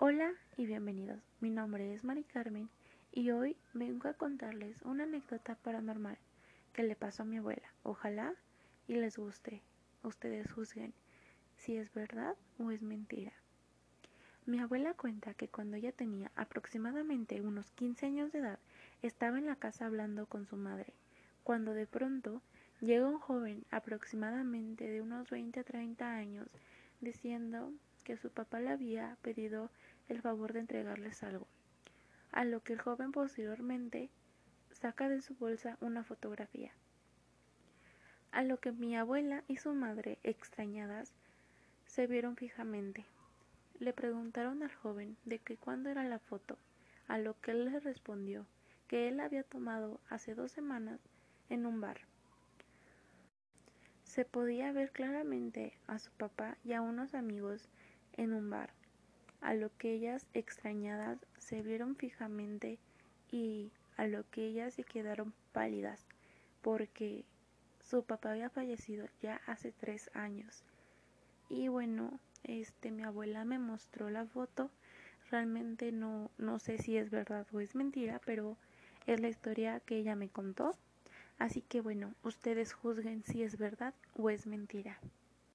Hola y bienvenidos. Mi nombre es Mari Carmen y hoy vengo a contarles una anécdota paranormal que le pasó a mi abuela. Ojalá y les guste. Ustedes juzguen si es verdad o es mentira. Mi abuela cuenta que cuando ella tenía aproximadamente unos 15 años de edad, estaba en la casa hablando con su madre, cuando de pronto llega un joven aproximadamente de unos 20 a 30 años diciendo que su papá le había pedido el favor de entregarles algo, a lo que el joven posteriormente saca de su bolsa una fotografía. A lo que mi abuela y su madre, extrañadas, se vieron fijamente. Le preguntaron al joven de que cuándo era la foto, a lo que él les respondió que él había tomado hace dos semanas en un bar. Se podía ver claramente a su papá y a unos amigos en un bar, a lo que ellas extrañadas se vieron fijamente y a lo que ellas se quedaron pálidas porque su papá había fallecido ya hace tres años. Y bueno este mi abuela me mostró la foto. Realmente no no sé si es verdad o es mentira pero es la historia que ella me contó. Así que bueno ustedes juzguen si es verdad o es mentira